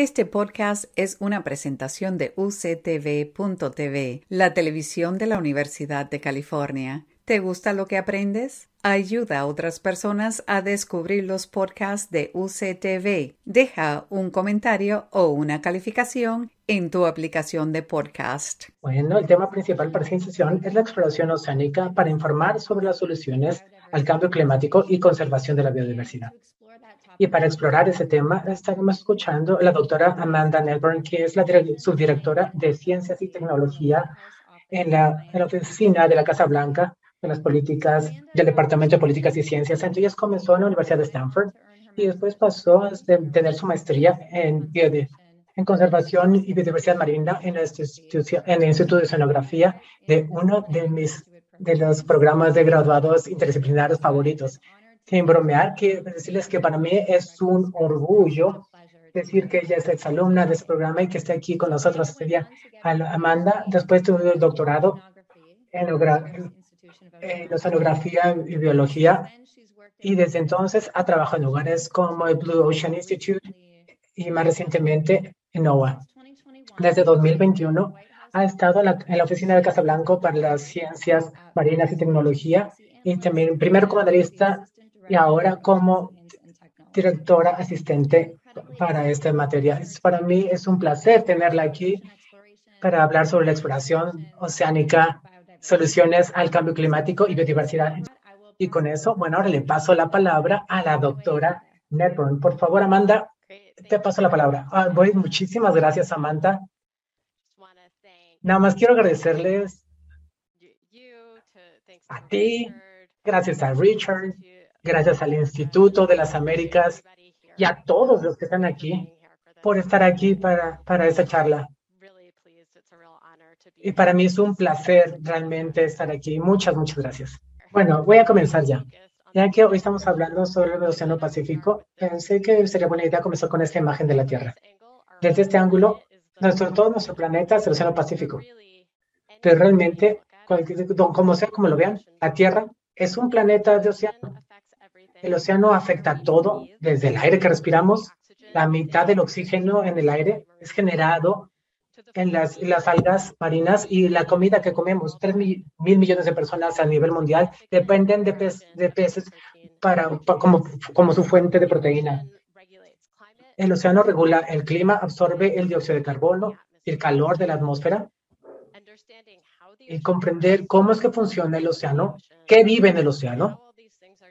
Este podcast es una presentación de uctv.tv, la televisión de la Universidad de California. ¿Te gusta lo que aprendes? Ayuda a otras personas a descubrir los podcasts de UCTV. Deja un comentario o una calificación en tu aplicación de podcast. Bueno, el tema principal para esta sesión es la exploración oceánica para informar sobre las soluciones al cambio climático y conservación de la biodiversidad. Y para explorar ese tema, estaremos escuchando a la doctora Amanda Nelburn, que es la subdirectora de Ciencias y Tecnología en la, en oficina de la Casa Blanca de las políticas del Departamento de Políticas y Ciencias. Entonces comenzó en la Universidad de Stanford y después pasó a tener su maestría en, en Conservación y Biodiversidad Marina en el Instituto de Oceanografía de uno de mis de los programas de graduados interdisciplinarios favoritos sin bromear, quiero decirles que para mí es un orgullo decir que ella es exalumna de este programa y que esté aquí con nosotros este. Amanda, después tuvo el doctorado en, en oceanografía y biología y desde entonces ha trabajado en lugares como el Blue Ocean Institute y más recientemente en NOAA. Desde 2021 ha estado en la, en la oficina de Casablanca para las ciencias marinas y tecnología y también primero como analista y ahora como directora asistente para esta materia. Para mí es un placer tenerla aquí para hablar sobre la exploración oceánica, soluciones al cambio climático y biodiversidad. Y con eso, bueno, ahora le paso la palabra a la doctora Netburn. Por favor, Amanda, te paso la palabra. Ah, voy, muchísimas gracias, Amanda. Nada más quiero agradecerles a ti, gracias a Richard, gracias al Instituto de las Américas y a todos los que están aquí por estar aquí para, para esta charla. Y para mí es un placer realmente estar aquí. Muchas, muchas gracias. Bueno, voy a comenzar ya. Ya que hoy estamos hablando sobre el Océano Pacífico, pensé que sería buena idea comenzar con esta imagen de la Tierra. Desde este ángulo, nuestro, todo nuestro planeta es el Océano Pacífico. Pero realmente, como sea, como lo vean, la Tierra es un planeta de océano. El océano afecta todo, desde el aire que respiramos, la mitad del oxígeno en el aire es generado en las, las algas marinas y la comida que comemos. Tres mil, millones de personas a nivel mundial dependen de, de peces para, como, como su fuente de proteína. El océano regula el clima, absorbe el dióxido de carbono y el calor de la atmósfera. Y comprender cómo es que funciona el océano, qué vive en el océano,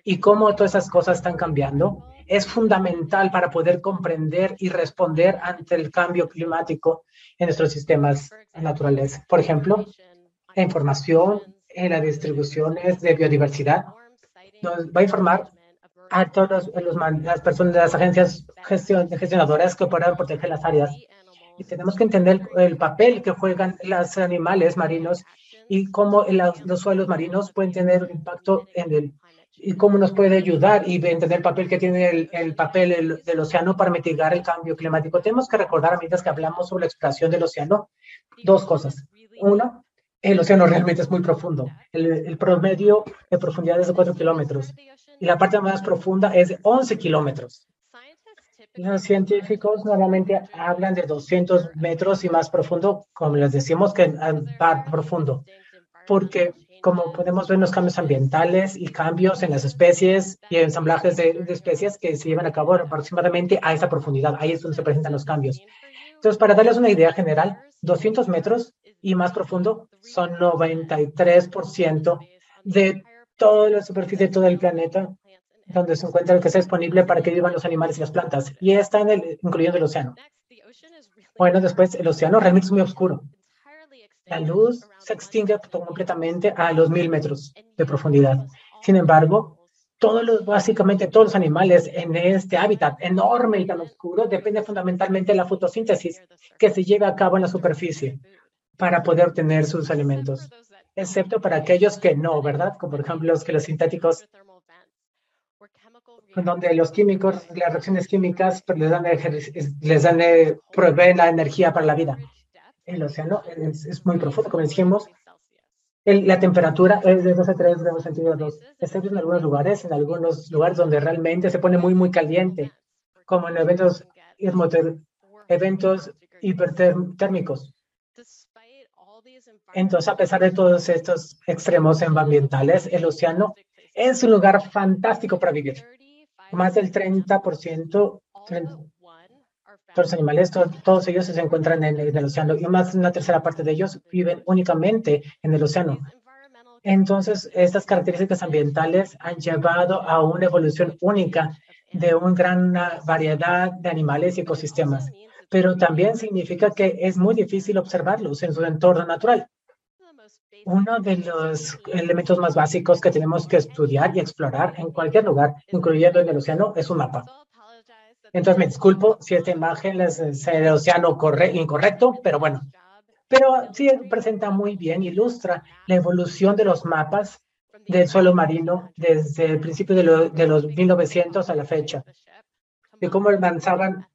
y cómo todas esas cosas están cambiando es fundamental para poder comprender y responder ante el cambio climático en nuestros sistemas naturales. Por ejemplo, la información en las distribuciones de biodiversidad nos va a informar a todas las personas de las agencias gestionadoras que puedan proteger las áreas. Y tenemos que entender el papel que juegan los animales marinos y cómo los suelos marinos pueden tener un impacto en el y cómo nos puede ayudar y entender el papel que tiene el, papel del océano para mitigar el cambio climático. Tenemos que recordar, mientras que hablamos sobre la exploración del océano, dos cosas. Uno, el océano realmente es muy profundo. El, promedio de profundidad es de 4 kilómetros y la parte más profunda es de 11 kilómetros. Los científicos normalmente hablan de 200 metros y más profundo, como les decimos, que más profundo, porque como podemos ver los cambios ambientales y cambios en las especies y ensamblajes de, especies que se llevan a cabo aproximadamente a esa profundidad. Ahí es donde se presentan los cambios. Entonces, para darles una idea general, 200 metros y más profundo son 93% de toda la superficie de todo el planeta donde se encuentra el que sea disponible para que vivan los animales y las plantas. Y está en el, incluyendo el océano. Bueno, después el océano realmente es muy oscuro. La luz se extingue completamente a los mil metros de profundidad. Sin embargo, todos los, básicamente todos los animales en este hábitat enorme y tan oscuro dependen fundamentalmente de la fotosíntesis que se lleva a cabo en la superficie para poder obtener sus alimentos, excepto para aquellos que no, ¿verdad? Como por ejemplo los que los sintéticos, donde los químicos, las reacciones químicas pues, les dan, les dan, eh, proveen la energía para la vida el océano es, muy profundo, como dijimos. la temperatura es de 2 a 3 grados centígrados, excepto en algunos lugares, en algunos lugares donde realmente se pone muy, muy caliente, como en eventos eventos hipertérmicos. Entonces, a pesar de todos estos extremos ambientales, el océano es un lugar fantástico para vivir. Más del 30% de los animales, todos ellos se encuentran en el, océano y más de una tercera parte de ellos viven únicamente en el océano. Entonces, estas características ambientales han llevado a una evolución única de una gran variedad de animales y ecosistemas, pero también significa que es muy difícil observarlos en su entorno natural. Uno de los elementos más básicos que tenemos que estudiar y explorar en cualquier lugar, incluyendo en el océano, es un mapa. Entonces me disculpo si esta imagen es el océano incorrecto, pero bueno. Pero sí presenta muy bien, ilustra la evolución de los mapas del suelo marino desde el principio de, de los 1900 a la fecha, de cómo avanzaban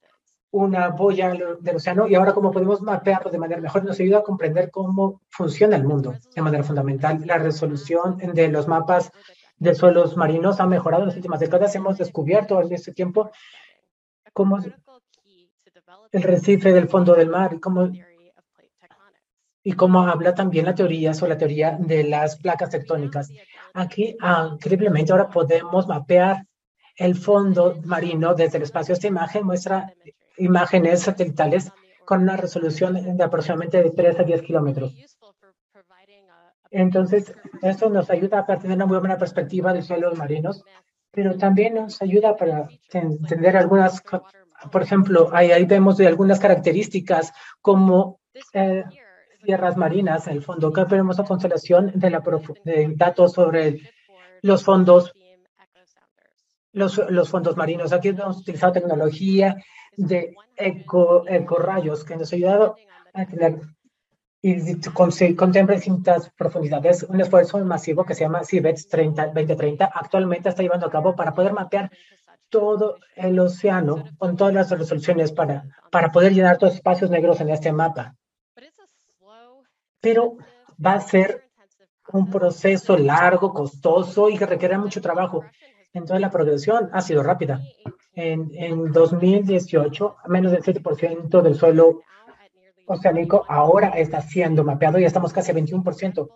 una boya del océano y ahora cómo podemos mapearlo de manera mejor nos ayuda a comprender cómo funciona el mundo de manera fundamental. La resolución de los mapas de suelos marinos ha mejorado en las últimas décadas. Hemos descubierto en este tiempo cómo el recife del fondo del mar y cómo, y cómo habla también la teoría sobre la teoría de las placas tectónicas. Aquí, ah, increíblemente, ahora podemos mapear el fondo marino desde el espacio. Esta imagen muestra imágenes satelitales con una resolución de aproximadamente de 3 a 10 kilómetros. Entonces, esto nos ayuda a tener una muy buena perspectiva de suelos marinos, pero también nos ayuda para entender algunas, por ejemplo, ahí, vemos algunas características como eh, tierras marinas en el fondo. Acá vemos la constelación de, la de datos sobre los fondos los, los fondos marinos. Aquí hemos utilizado tecnología de eco, rayos que nos ha ayudado a tener y contempla distintas profundidades. Un esfuerzo masivo que se llama CIBETS 30, 2030 actualmente está llevando a cabo para poder mapear todo el océano con todas las resoluciones para, para poder llenar todos los espacios negros en este mapa. Pero va a ser un proceso largo, costoso y que requiere mucho trabajo. Entonces la progresión ha sido rápida. En, en 2018, menos del 7% del suelo oceánico ahora está siendo mapeado y estamos casi a 21%.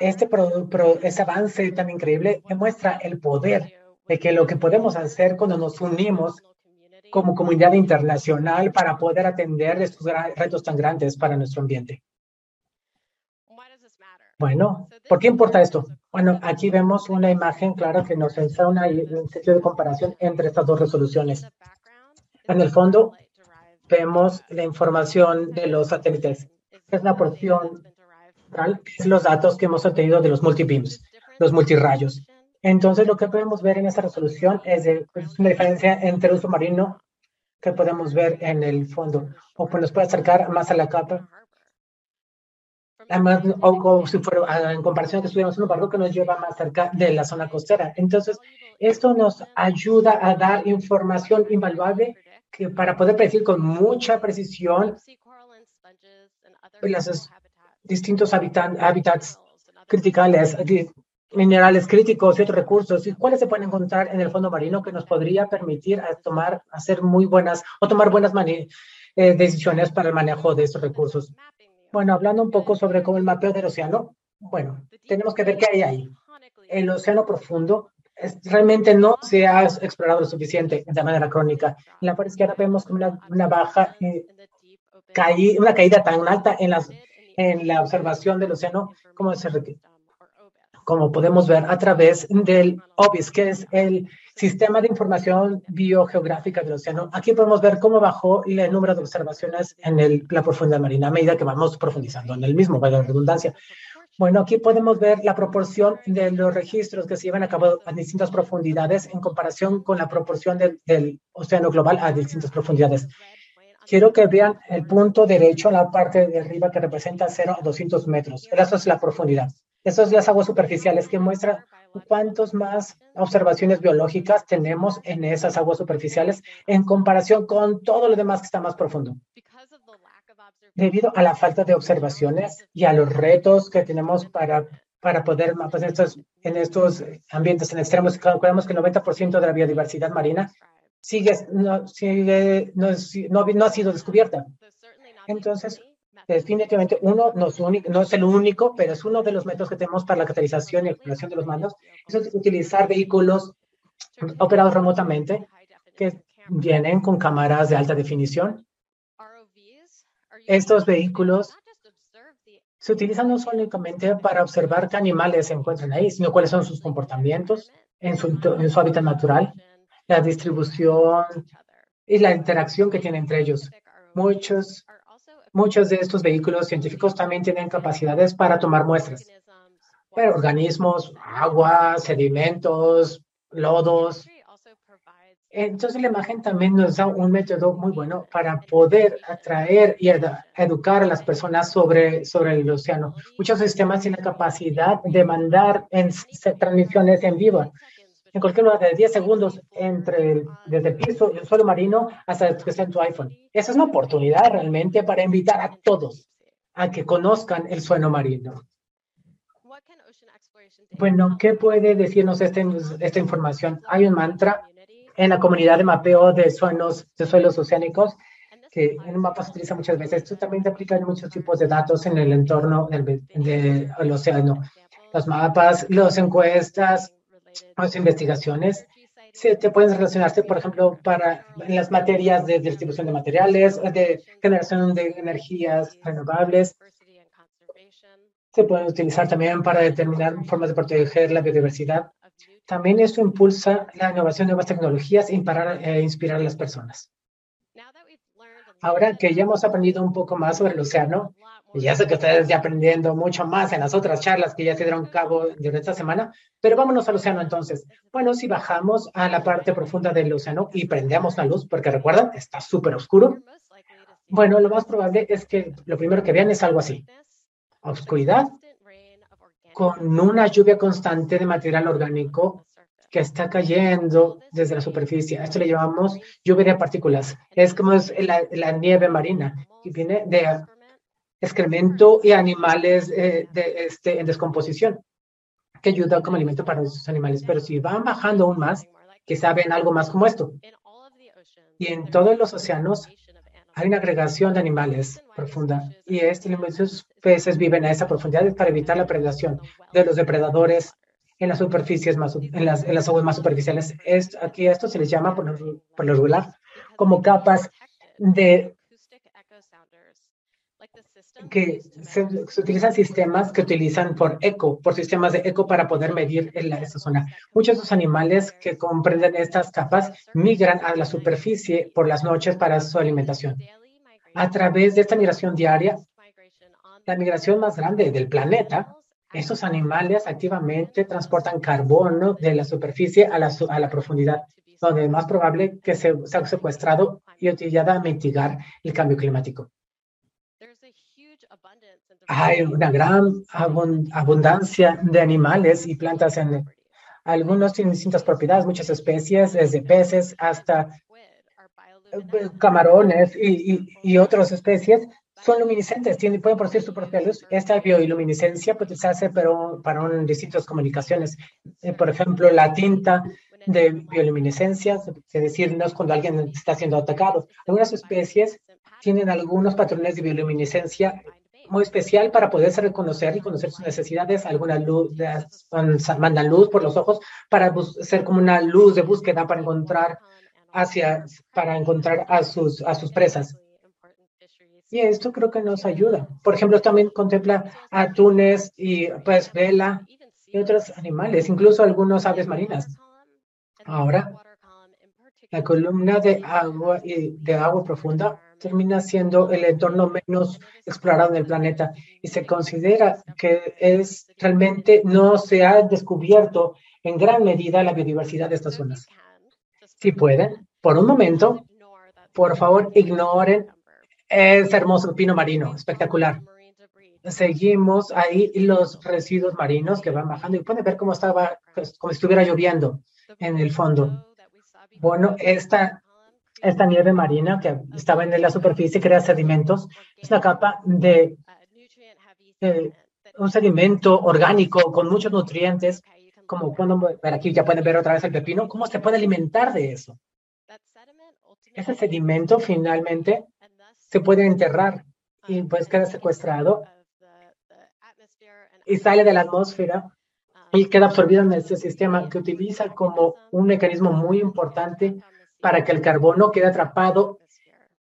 Este, pro, este avance tan increíble demuestra el poder de que lo que podemos hacer cuando nos unimos como comunidad internacional para poder atender estos retos tan grandes para nuestro ambiente. Bueno, ¿por qué importa esto? Bueno, aquí vemos una imagen clara que nos enseña una, un sitio de comparación entre estas dos resoluciones. En el fondo, vemos la información de los satélites. Es la porción es los datos que hemos obtenido de los multibeams, los multirrayos. Entonces, lo que podemos ver en esta resolución es, una diferencia entre un submarino que podemos ver en el fondo, o pues nos puede acercar más a la capa además, o como si fuera ah, en comparación que estuviéramos en un barco que nos lleva más cerca de la zona costera. Entonces, esto nos ayuda a dar información invaluable que para poder predecir con mucha precisión los distintos hábitats criticales, minerales críticos y otros recursos, y cuáles se pueden encontrar en el fondo marino que nos podría permitir a tomar, hacer muy buenas o tomar buenas eh, decisiones para el manejo de estos recursos. Bueno, hablando un poco sobre cómo el mapeo del océano, bueno, tenemos que ver qué hay ahí. El océano profundo realmente no se ha explorado lo suficiente de manera crónica. En la parte izquierda vemos una, una baja, eh, una caída tan alta en, las, en la observación del océano como, se, como podemos ver a través del OBIS, que es el Sistema de Información Biogeográfica del Océano. Aquí podemos ver cómo bajó el número de observaciones en el, la profundidad marina a medida que vamos profundizando en el mismo, vaya la redundancia. Bueno, aquí podemos ver la proporción de los registros que se llevan a cabo a distintas profundidades en comparación con la proporción del, del océano global a distintas profundidades. Quiero que vean el punto derecho la parte de arriba que representa 0 a 200 metros. Esa es la profundidad. Esas son las aguas superficiales que muestran cuántos más observaciones biológicas tenemos en esas aguas superficiales en comparación con todo lo demás que está más profundo. Debido a la falta de observaciones y a los retos que tenemos para, para poder pues, en, estos, en estos ambientes en extremos, calculamos que el 90% de la biodiversidad marina sigue, no, sigue, no, no, no ha sido descubierta. Entonces, definitivamente uno no es, único, no es el único, pero es uno de los métodos que tenemos para la catalización y exploración de los mandos. Es utilizar vehículos operados remotamente que vienen con cámaras de alta definición. Estos vehículos se utilizan no solamente para observar qué animales se encuentran ahí, sino cuáles son sus comportamientos en su, en su hábitat natural, la distribución y la interacción que tienen entre ellos. Muchos, muchos de estos vehículos científicos también tienen capacidades para tomar muestras, pero organismos, agua, sedimentos, lodos, entonces la imagen también nos da un método muy bueno para poder atraer y educar a las personas sobre, el océano. Muchos sistemas tienen capacidad de mandar transmisiones en vivo en cualquier lugar de 10 segundos entre desde el piso y el suelo marino hasta que está en tu iPhone. Esa es una oportunidad realmente para invitar a todos a que conozcan el suelo marino. Bueno, ¿qué puede decirnos este, esta información? Hay un mantra en la comunidad de mapeo de suelos, de suelos oceánicos, que en un mapa se utiliza muchas veces. Esto también se aplica en muchos tipos de datos en el entorno del, del océano. Los mapas, las encuestas, las investigaciones se te pueden relacionarse, por ejemplo, para las materias de distribución de materiales, de generación de energías renovables. Se pueden utilizar también para determinar formas de proteger la biodiversidad también esto impulsa la innovación de nuevas tecnologías para eh, inspirar a las personas. Ahora que ya hemos aprendido un poco más sobre el océano, ya sé que ustedes ya aprendiendo mucho más en las otras charlas que ya se dieron cabo durante esta semana, pero vámonos al océano entonces. Bueno, si bajamos a la parte profunda del océano y prendemos la luz, porque recuerdan, está súper oscuro, bueno, lo más probable es que lo primero que vean es algo así. Oscuridad con una lluvia constante de material orgánico que está cayendo desde la superficie. esto le llamamos lluvia de partículas. Es como es la, nieve marina, que viene de excremento y animales eh, de, este, en descomposición, que ayuda como alimento para esos animales. Pero si van bajando aún más, que saben algo más como esto. Y en todos los océanos hay una agregación de animales profunda y muchos peces viven a esa profundidad para evitar la predación de los depredadores en las superficies más, en las, en las aguas más superficiales. Es, aquí esto se les llama por lo, por lo regular como capas de que se, utilizan sistemas que utilizan por eco, por sistemas de eco para poder medir en la, esta zona. Muchos de los animales que comprenden estas capas migran a la superficie por las noches para su alimentación. A través de esta migración diaria, la migración más grande del planeta, estos animales activamente transportan carbono de la superficie a la, profundidad, donde es más probable que se sea secuestrado y utilizado a mitigar el cambio climático. Hay una gran abundancia de animales y plantas en algunos tienen distintas propiedades, muchas especies, desde peces hasta eh, camarones y, y, otras especies son luminiscentes, tienen, pueden producir su propia luz. Esta bioluminiscencia puede pero, para un, distintas comunicaciones. Eh, por ejemplo, la tinta de bioluminiscencia, es decir, no es cuando alguien está siendo atacado. Algunas especies tienen algunos patrones de bioluminiscencia muy especial para poderse reconocer y conocer sus necesidades. Algunas luz, mandan luz por los ojos para ser como una luz de búsqueda para encontrar hacia, para encontrar a sus, a sus presas. Y esto creo que nos ayuda. Por ejemplo, también contempla atunes y pues vela y otros animales, incluso algunos aves marinas. Ahora, la columna de agua y de agua profunda termina siendo el entorno menos explorado en el planeta y se considera que es realmente no se ha descubierto en gran medida la biodiversidad de estas zonas. Si pueden, por un momento, por favor, ignoren ese hermoso pino marino, espectacular. Seguimos ahí los residuos marinos que van bajando y pueden ver cómo estaba, pues, como si estuviera lloviendo en el fondo. Bueno, esta esta nieve marina que estaba en la superficie crea sedimentos. Es una capa de un sedimento orgánico con muchos nutrientes, como cuando aquí ya pueden ver otra vez el pepino, cómo se puede alimentar de eso. ese sedimento finalmente se puede enterrar y pues queda secuestrado y sale de la atmósfera y queda absorbido en este sistema que utiliza como un mecanismo muy importante para que el carbono quede atrapado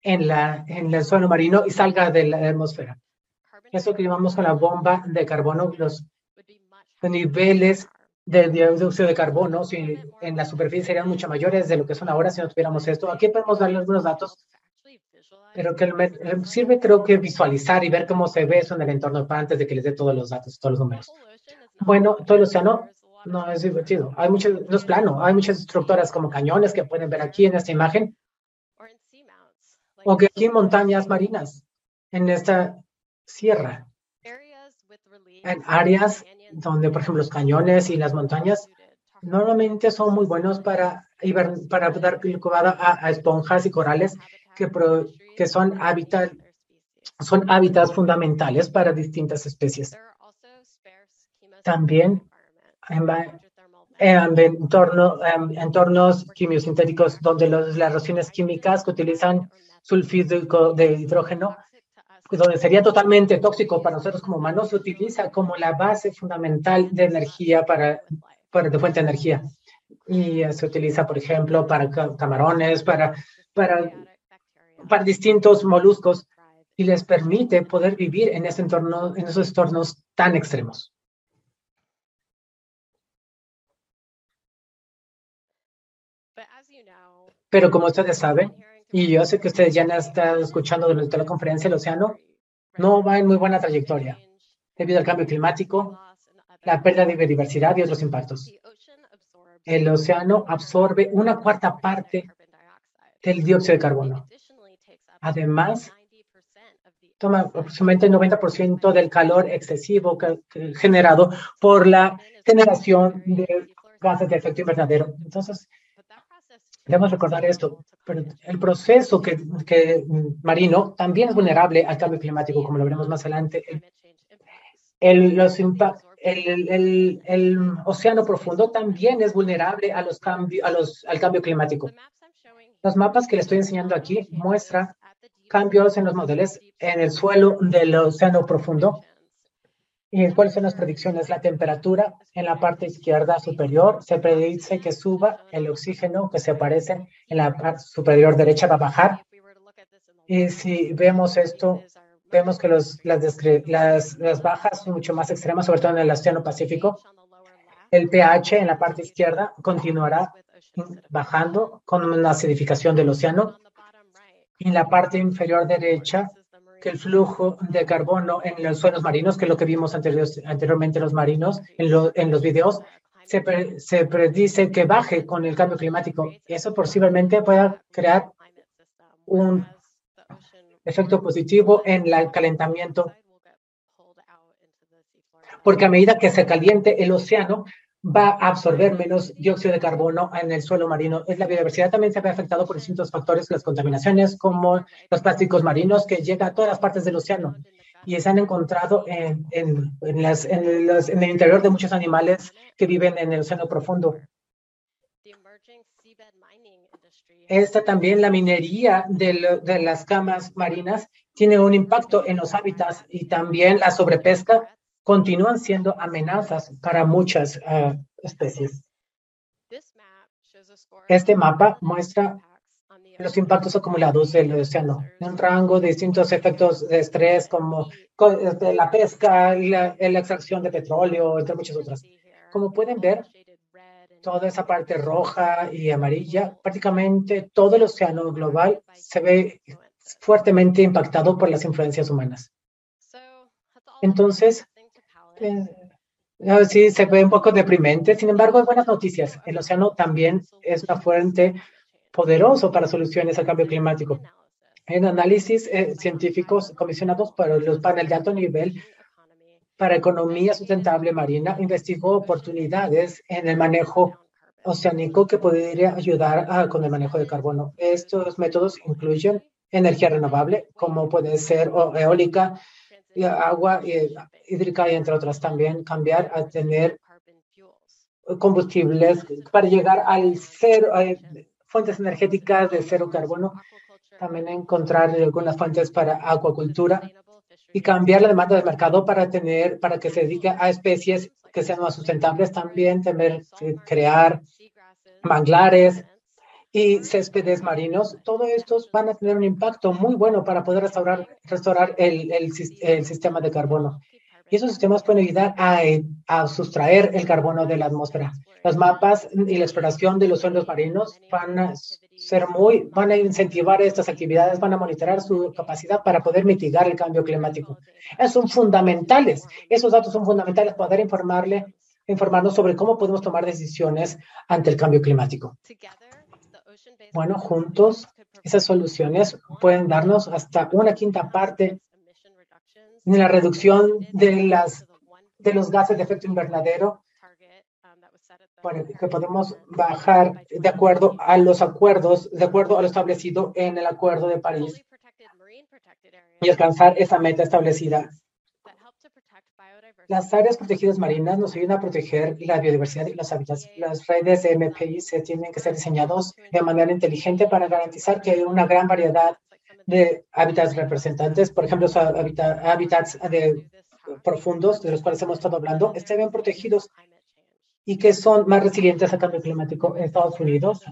en, la, en el suelo marino y salga de la atmósfera. Eso que llamamos con la bomba de carbono, los niveles de dióxido de carbono si en la superficie serían mucho mayores de lo que son ahora si no tuviéramos esto. Aquí podemos darle algunos datos, pero que sirve creo que visualizar y ver cómo se ve eso en el entorno antes de que les dé todos los datos, todos los números. Bueno, todo el océano no es divertido. Hay muchos, no es plano, hay muchas estructuras como cañones que pueden ver aquí en esta imagen, o que aquí montañas marinas, en esta sierra, en áreas donde, por ejemplo, los cañones y las montañas normalmente son muy buenos para, para dar incubada a, esponjas y corales que, son, hábitat, son hábitats fundamentales para distintas especies. También en, en entorno, entornos quimiosintéticos donde los, las reacciones químicas que utilizan sulfídrico de hidrógeno donde sería totalmente tóxico para nosotros como humanos, se utiliza como la base fundamental de energía para, para de fuente de energía. Y se utiliza, por ejemplo, para camarones, para, para, para distintos moluscos y les permite poder vivir en, ese entorno, en esos entornos tan extremos. Pero como ustedes saben, y yo sé que ustedes ya han estado escuchando durante la conferencia, el océano no va en muy buena trayectoria debido al cambio climático, la pérdida de biodiversidad y otros impactos. El océano absorbe una cuarta parte del dióxido de carbono. Además, toma aproximadamente el 90% del calor excesivo generado por la generación de gases de efecto invernadero. Entonces, Debemos recordar esto, pero el proceso que, que, marino también es vulnerable al cambio climático, como lo veremos más adelante. El, los el, el, el, océano profundo también es vulnerable a los cambios, a los, al cambio climático. Los mapas que le estoy enseñando aquí muestran cambios en los modelos en el suelo del océano profundo ¿Y cuáles son las predicciones? La temperatura en la parte izquierda superior se predice que suba, el oxígeno que se aparece en la parte superior derecha va a bajar. Y si vemos esto, vemos que los, las, las, bajas son mucho más extremas, sobre todo en el Océano Pacífico. El pH en la parte izquierda continuará bajando con una acidificación del océano. En la parte inferior derecha que el flujo de carbono en los suelos marinos, que es lo que vimos anteriormente los marinos en, los videos, se, predice que baje con el cambio climático. Eso posiblemente pueda crear un efecto positivo en el calentamiento, porque a medida que se caliente el océano, va a absorber menos dióxido de carbono en el suelo marino. La biodiversidad también se ve afectado por distintos factores, las contaminaciones como los plásticos marinos que llegan a todas las partes del océano y se han encontrado en, en, en, el interior de muchos animales que viven en el océano profundo. Esta también, la minería de, de las camas marinas, tiene un impacto en los hábitats y también la sobrepesca continúan siendo amenazas para muchas uh, especies. Este mapa muestra los impactos acumulados del océano, un rango de distintos efectos de estrés como este, la pesca y la, la, extracción de petróleo, entre muchas otras. Como pueden ver, toda esa parte roja y amarilla, prácticamente todo el océano global se ve fuertemente impactado por las influencias humanas. Entonces, sí, se ve un poco deprimente. Sin embargo, hay buenas noticias. El océano también es una fuente poderosa para soluciones al cambio climático. En análisis eh, científicos comisionados por los paneles de alto nivel para economía sustentable marina, investigó oportunidades en el manejo oceánico que podría ayudar con el manejo de carbono. Estos métodos incluyen energía renovable, como puede ser eólica, agua hídrica y entre otras también cambiar a tener combustibles para llegar al cero, fuentes energéticas de cero carbono, también encontrar algunas fuentes para acuacultura y cambiar la demanda del mercado para tener, para que se dedique a especies que sean más sustentables, también tener, eh, crear manglares y céspedes marinos. Todos estos van a tener un impacto muy bueno para poder restaurar, restaurar el, el, el sistema de carbono. Y esos sistemas pueden ayudar a, a, sustraer el carbono de la atmósfera. Los mapas y la exploración de los suelos marinos van a ser muy, van a incentivar estas actividades, van a monitorar su capacidad para poder mitigar el cambio climático. Esos son fundamentales. Esos datos son fundamentales para poder informarle, informarnos sobre cómo podemos tomar decisiones ante el cambio climático. Bueno, juntos, esas soluciones pueden darnos hasta una quinta parte en la reducción de, las, de los gases de efecto invernadero que podemos bajar de acuerdo a los acuerdos, de acuerdo a lo establecido en el Acuerdo de París y alcanzar esa meta establecida. Las áreas protegidas marinas nos ayudan a proteger la biodiversidad y los hábitats. Las redes de MPI se tienen que ser diseñados de manera inteligente para garantizar que hay una gran variedad de hábitats representantes, por ejemplo, hábitats profundos de los cuales hemos estado hablando, estén bien protegidos y que son más resilientes al cambio climático en Estados Unidos.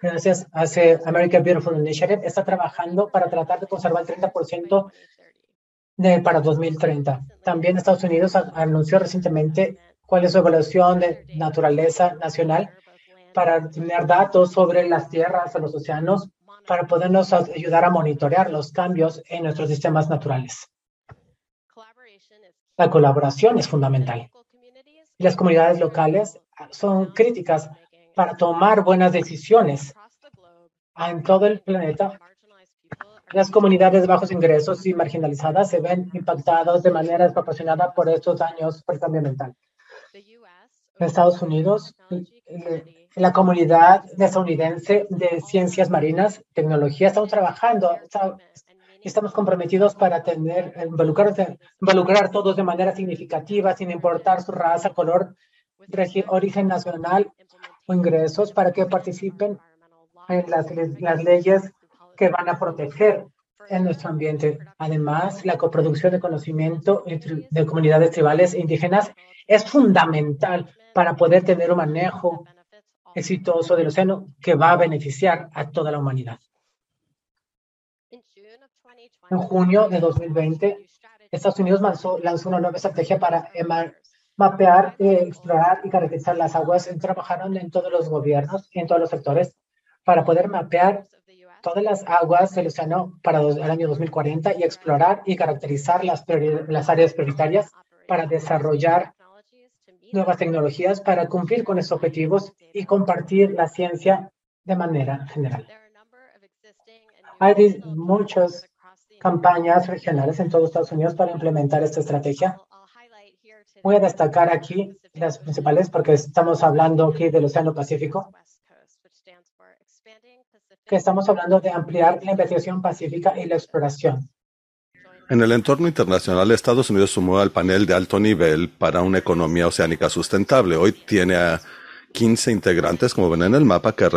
Gracias a American Beautiful Initiative, está trabajando para tratar de conservar el 30% de, para 2030. También Estados Unidos anunció recientemente cuál es su evaluación de naturaleza nacional para tener datos sobre las tierras los océanos para podernos ayudar a monitorear los cambios en nuestros sistemas naturales. La colaboración es fundamental. Las comunidades locales son críticas para tomar buenas decisiones en todo el planeta. Las comunidades de bajos ingresos y marginalizadas se ven impactadas de manera desproporcionada por estos daños por el cambio ambiental. En Estados Unidos, la comunidad estadounidense de ciencias marinas, tecnología, estamos trabajando, estamos comprometidos para tener, involucrar, involucrar todos de manera significativa, sin importar su raza, color, origen nacional o ingresos, para que participen en las, las leyes que van a proteger en nuestro ambiente. Además, la coproducción de conocimiento de comunidades tribales e indígenas es fundamental para poder tener un manejo exitoso del océano que va a beneficiar a toda la humanidad. En junio de 2020, Estados Unidos lanzó, una nueva estrategia para mapear, eh, explorar y caracterizar las aguas. Trabajaron en todos los gobiernos, en todos los sectores, para poder mapear todas las aguas del océano para el año 2040 y explorar y caracterizar las, las áreas prioritarias para desarrollar nuevas tecnologías para cumplir con estos objetivos y compartir la ciencia de manera general. Hay muchas campañas regionales en todos Estados Unidos para implementar esta estrategia. Voy a destacar aquí las principales porque estamos hablando aquí del Océano Pacífico, que estamos hablando de ampliar la investigación pacífica y la exploración. En el entorno internacional, Estados Unidos sumó al panel de alto nivel para una economía oceánica sustentable. Hoy tiene a 15 integrantes, como ven en el mapa, que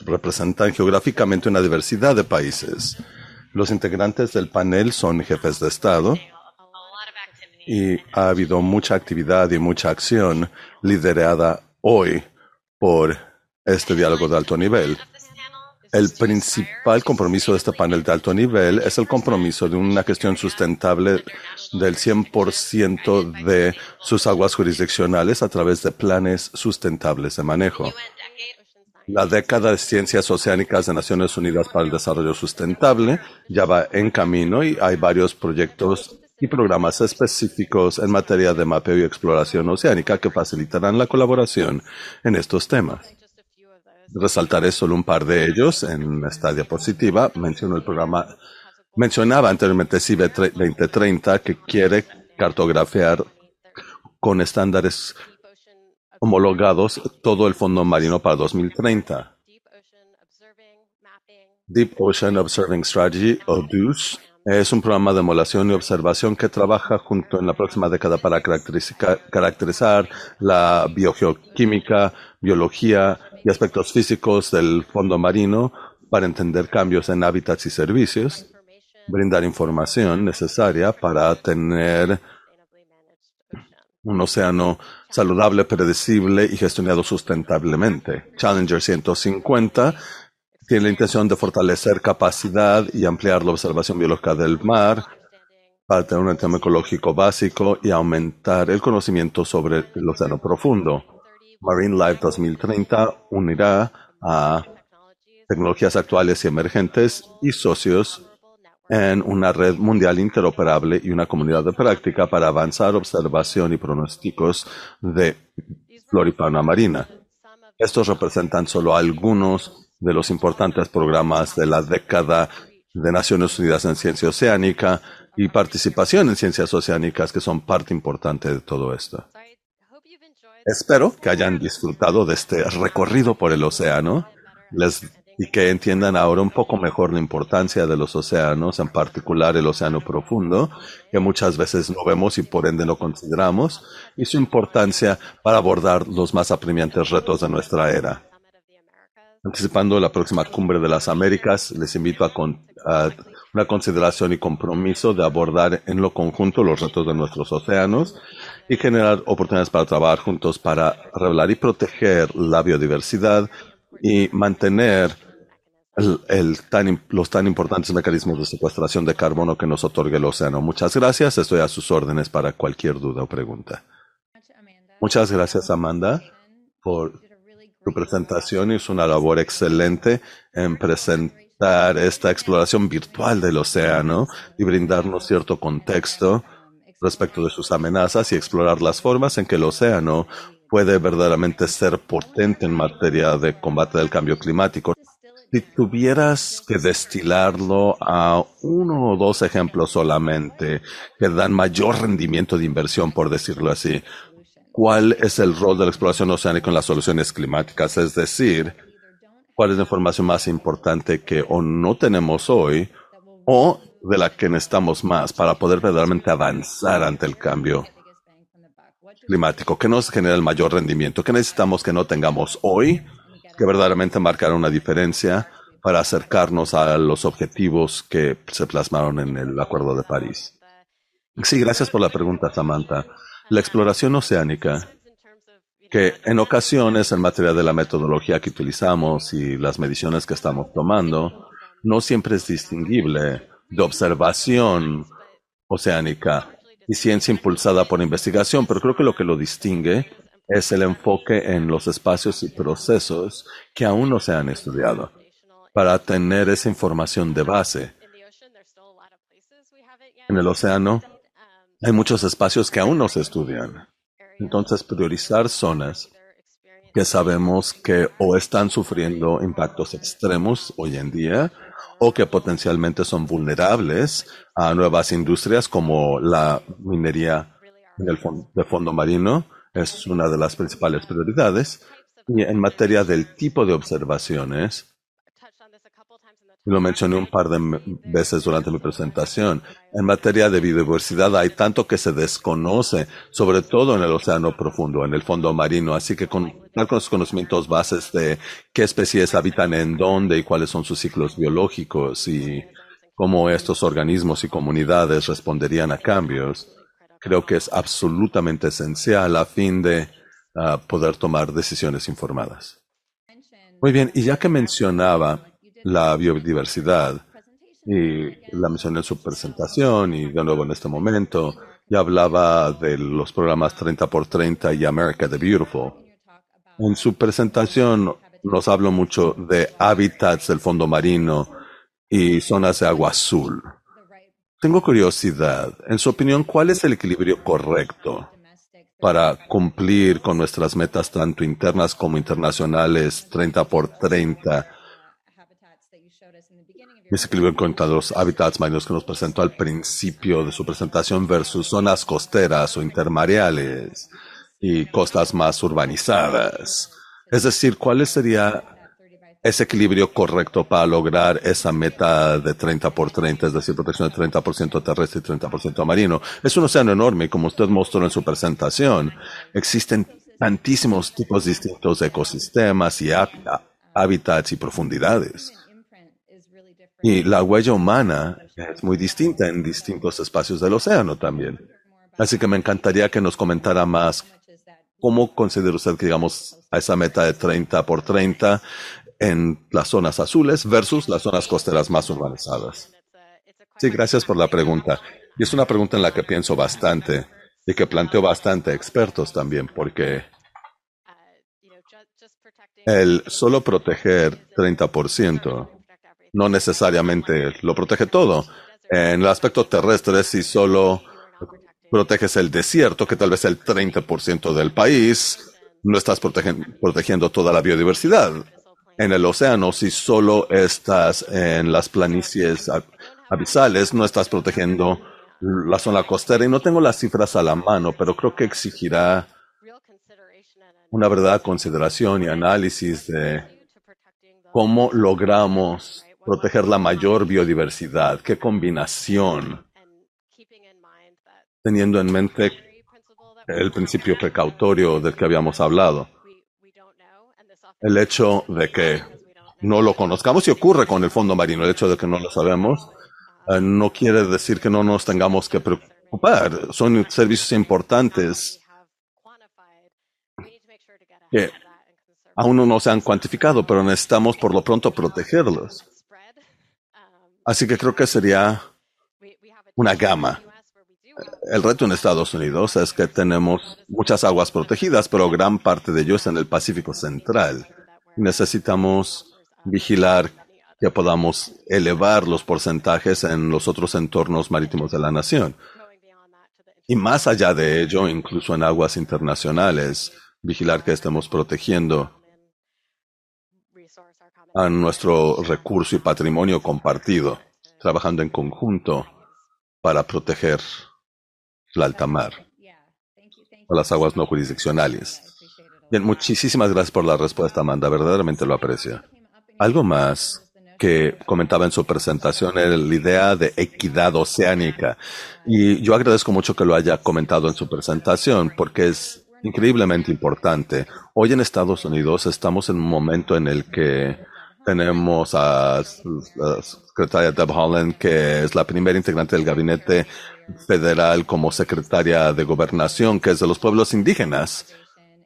representan geográficamente una diversidad de países. Los integrantes del panel son jefes de Estado y ha habido mucha actividad y mucha acción liderada hoy por este diálogo de alto nivel. El principal compromiso de este panel de alto nivel es el compromiso de una gestión sustentable del 100% de sus aguas jurisdiccionales a través de planes sustentables de manejo. La década de ciencias oceánicas de Naciones Unidas para el Desarrollo Sustentable ya va en camino y hay varios proyectos y programas específicos en materia de mapeo y exploración oceánica que facilitarán la colaboración en estos temas. Resaltaré solo un par de ellos en esta diapositiva. Menciono el programa, mencionaba anteriormente CIBE 2030 que quiere cartografiar con estándares homologados todo el fondo marino para 2030. Deep Ocean Observing Strategy, o DOOS, Es un programa de emulación y observación que trabaja junto en la próxima década para caracterizar la biogeoquímica, biología y aspectos físicos del fondo marino para entender cambios en hábitats y servicios, brindar información necesaria para tener un océano saludable, predecible y gestionado sustentablemente. Challenger 150 tiene la intención de fortalecer capacidad y ampliar la observación biológica del mar para tener un tema ecológico básico y aumentar el conocimiento sobre el océano profundo. Marine Life 2030 unirá a tecnologías actuales y emergentes y socios en una red mundial interoperable y una comunidad de práctica para avanzar observación y pronósticos de flora marina. Estos representan solo algunos de los importantes programas de la década de Naciones Unidas en Ciencia Oceánica y participación en ciencias oceánicas que son parte importante de todo esto. Espero que hayan disfrutado de este recorrido por el océano. Y que entiendan ahora un poco mejor la importancia de los océanos, en particular el océano profundo, que muchas veces no vemos y por ende no consideramos, y su importancia para abordar los más apremiantes retos de nuestra era. Anticipando la próxima cumbre de las Américas, les invito a una consideración y compromiso de abordar en lo conjunto los retos de nuestros océanos y generar oportunidades para trabajar juntos para revelar y proteger la biodiversidad y mantener los tan importantes mecanismos de secuestración de carbono que nos otorga el océano. Muchas gracias. Estoy a sus órdenes para cualquier duda o pregunta. Muchas gracias, Amanda, por tu presentación. Es una labor excelente en presentar esta exploración virtual del océano y brindarnos cierto contexto respecto de sus amenazas y explorar las formas en que el océano puede verdaderamente ser potente en materia de combate del cambio climático. Si tuvieras que destilarlo a uno o dos ejemplos solamente que dan mayor rendimiento de inversión, por decirlo así, ¿cuál es el rol de la exploración oceánica en las soluciones climáticas? Es decir, ¿cuál es la información más importante que o no tenemos hoy o de la que necesitamos más para poder verdaderamente avanzar ante el cambio climático? ¿Qué nos genera el mayor rendimiento? ¿Qué necesitamos que no tengamos hoy? que verdaderamente marcará una diferencia para acercarnos a los objetivos que se plasmaron en el Acuerdo de París. Sí, gracias por la pregunta, Samantha. La exploración oceánica, que en ocasiones en materia de la metodología que utilizamos y las mediciones que estamos tomando, no siempre es distinguible de observación oceánica y ciencia impulsada por investigación, pero creo que lo que lo distingue es el enfoque en los espacios y procesos que aún no se han estudiado para tener esa información de base. En el océano hay muchos espacios que aún no se estudian. Entonces, priorizar zonas que sabemos que o están sufriendo impactos extremos hoy en día o que potencialmente son vulnerables a nuevas industrias como la minería de fondo marino es una de las principales prioridades. Y en materia del tipo de observaciones, lo mencioné un par de veces durante mi presentación. En materia de biodiversidad hay tanto que se desconoce, sobre todo en el océano profundo, en el fondo marino. Así que con, con los conocimientos bases de qué especies habitan en dónde y cuáles son sus ciclos biológicos y cómo estos organismos y comunidades responderían a cambios, creo que es absolutamente esencial a fin de ah, poder tomar decisiones informadas. Muy bien, y ya que mencionaba la biodiversidad, y la mencioné en su presentación y de nuevo en este momento, ya hablaba de los programas 30 por 30 y America the Beautiful. En su presentación nos habló mucho de hábitats del fondo marino y zonas de agua azul. Tengo curiosidad. En su opinión, ¿cuál es el equilibrio correcto para cumplir con nuestras metas tanto internas como internacionales 30 por 30? Ese equilibrio en cuanto a los hábitats marinos que nos presentó al principio de su presentación versus zonas costeras o intermareales y costas más urbanizadas. Es decir, ¿cuál sería ese equilibrio correcto para lograr esa meta de 30 por 30, es decir, protección de 30% terrestre y 30% marino. Es un océano enorme y como usted mostró en su presentación, existen tantísimos tipos distintos de ecosistemas y hábitats y profundidades. Y la huella humana es muy distinta en distintos espacios del océano también. Así que me encantaría que nos comentara más cómo considera usted que llegamos a esa meta de 30 por 30 en las zonas azules versus las zonas costeras más urbanizadas. Sí, gracias por la pregunta. Y es una pregunta en la que pienso bastante y que planteo bastante expertos también, porque el solo proteger 30% no necesariamente lo protege todo. En el aspecto terrestre, si solo proteges el desierto, que tal vez el 30% del país, no estás protegiendo toda la biodiversidad en el océano, si solo estás en las planicies abisales, no estás protegiendo la zona costera. Y no tengo las cifras a la mano, pero creo que exigirá una verdadera consideración y análisis de cómo logramos proteger la mayor biodiversidad, qué combinación, teniendo en mente el principio precautorio del que habíamos hablado el hecho de que no lo conozcamos y ocurre con el fondo marino, el hecho de que no lo sabemos, eh, no quiere decir que no nos tengamos que preocupar. Son servicios importantes que aún no se han cuantificado, pero necesitamos por lo pronto protegerlos. Así que creo que sería una gama. El reto en Estados Unidos es que tenemos muchas aguas protegidas, pero gran parte de ellos en el Pacífico Central. Necesitamos vigilar que podamos elevar los porcentajes en los otros entornos marítimos de la nación. Y más allá de ello, incluso en aguas internacionales, vigilar que estemos protegiendo a nuestro recurso y patrimonio compartido, trabajando en conjunto para proteger la alta mar o las aguas no jurisdiccionales. Bien, muchísimas gracias por la respuesta, Amanda. Verdaderamente lo aprecio. Algo más que comentaba en su presentación era la idea de equidad oceánica. Y yo agradezco mucho que lo haya comentado en su presentación porque es increíblemente importante. Hoy en Estados Unidos estamos en un momento en el que tenemos a la secretaria Deb Holland, que es la primera integrante del gabinete federal como secretaria de gobernación, que es de los pueblos indígenas.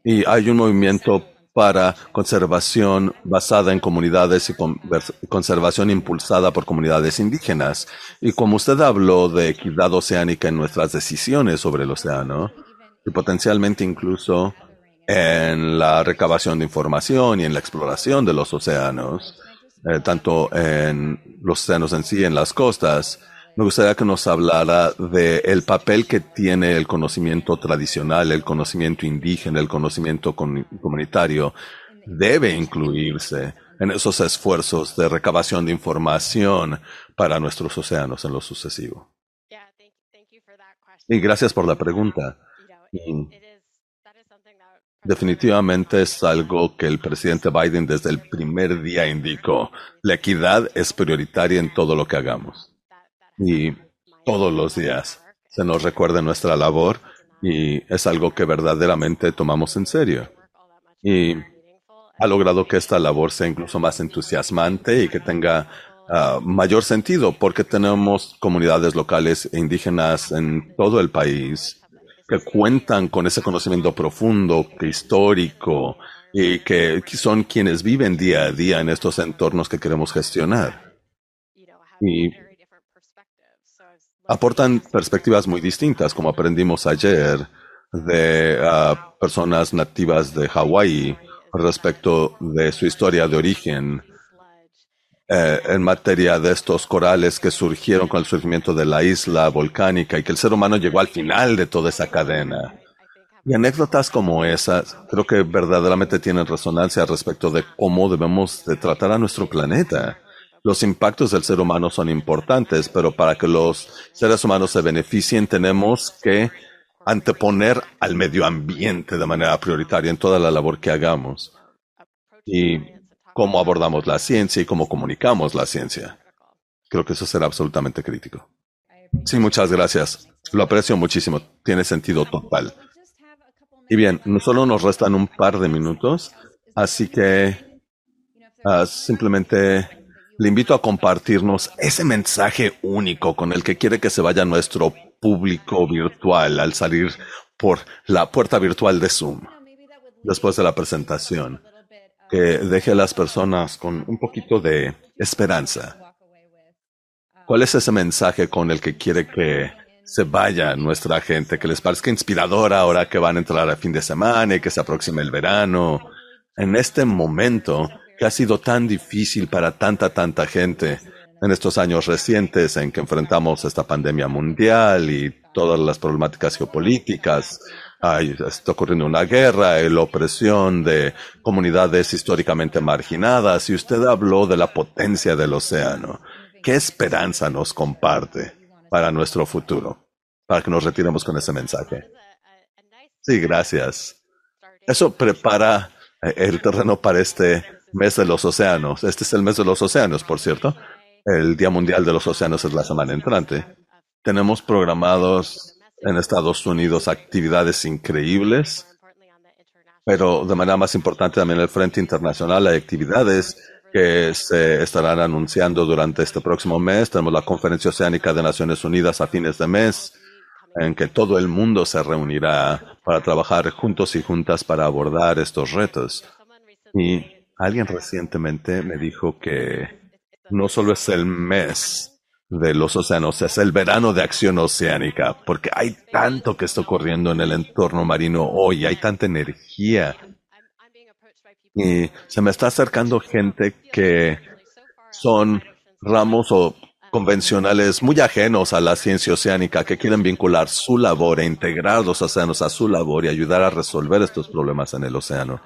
Y hay un movimiento para conservación basada en comunidades y conservación impulsada por comunidades indígenas. Y como usted habló de equidad oceánica en nuestras decisiones sobre el océano, y potencialmente incluso en la recabación de información y en la exploración de los océanos, eh, tanto en los océanos en sí, en las costas, me gustaría que nos hablara del el papel que tiene el conocimiento tradicional, el conocimiento indígena, el conocimiento comunitario. Debe incluirse en esos esfuerzos de recabación de información para nuestros océanos en lo sucesivo. Y gracias por la pregunta. Definitivamente es algo que el presidente Biden desde el primer día indicó. La equidad es prioritaria en todo lo que hagamos y todos los días se nos recuerda nuestra labor y es algo que verdaderamente tomamos en serio. Y ha logrado que esta labor sea incluso más entusiasmante y que tenga ah, mayor sentido porque tenemos comunidades locales e indígenas en todo el país que cuentan con ese conocimiento profundo, histórico y que son quienes viven día a día en estos entornos que queremos gestionar. Y aportan perspectivas muy distintas, como aprendimos ayer de ah, personas nativas de Hawái respecto de su historia de origen eh, en materia de estos corales que surgieron con el surgimiento de la isla volcánica y que el ser humano llegó al final de toda esa cadena. Y anécdotas como esas creo que verdaderamente tienen resonancia respecto de cómo debemos de tratar a nuestro planeta. Los impactos del ser humano son importantes, pero para que los seres humanos se beneficien tenemos que anteponer al medio ambiente de manera prioritaria en toda la labor que hagamos. Y cómo abordamos la ciencia y cómo comunicamos la ciencia. Creo que eso será absolutamente crítico. Sí, muchas gracias. Lo aprecio muchísimo. Tiene sentido total. Y bien, solo nos restan un par de minutos, así que ah, simplemente le invito a compartirnos ese mensaje único con el que quiere que se vaya nuestro público virtual al salir por la puerta virtual de Zoom después de la presentación. Que deje a las personas con un poquito de esperanza. ¿Cuál es ese mensaje con el que quiere que se vaya nuestra gente, que les parezca inspiradora ahora que van a entrar a fin de semana y que se aproxime el verano? En este momento que ha sido tan difícil para tanta, tanta gente en estos años recientes en que enfrentamos esta pandemia mundial y todas las problemáticas geopolíticas, está ocurriendo una guerra, la opresión de comunidades históricamente marginadas y usted habló de la potencia del océano. ¿Qué esperanza nos comparte para nuestro futuro? Para que nos retiremos con ese mensaje. Sí, gracias. Eso prepara eh, el terreno para este mes de los océanos. Este es el mes de los océanos, por cierto. El Día Mundial de los Océanos es la semana entrante. Tenemos programados en Estados Unidos actividades increíbles, pero de manera más importante también el Frente Internacional hay actividades que se estarán anunciando durante este próximo mes. Tenemos la Conferencia Oceánica de Naciones Unidas a fines de mes, en que todo el mundo se reunirá para trabajar juntos y juntas para abordar estos retos. Y alguien recientemente me dijo que no solo es el mes de los océanos, es el verano de acción oceánica, porque hay tanto que está ocurriendo en el entorno marino hoy, hay tanta energía. Y se me está acercando gente que son ramos o convencionales muy ajenos a la ciencia oceánica que quieren vincular su labor e integrar los océanos a su labor y ayudar a resolver estos problemas en el océano.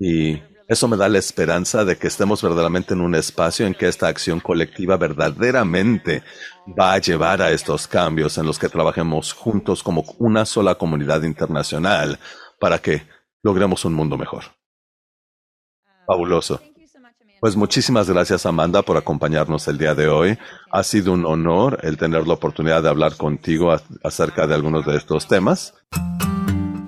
Y eso me da la esperanza de que estemos verdaderamente en un espacio en que esta acción colectiva verdaderamente va a llevar a estos cambios en los que trabajemos juntos como una sola comunidad internacional para que logremos un mundo mejor. Fabuloso. Pues muchísimas gracias Amanda por acompañarnos el día de hoy. Ha sido un honor el tener la oportunidad de hablar contigo acerca de algunos de estos temas.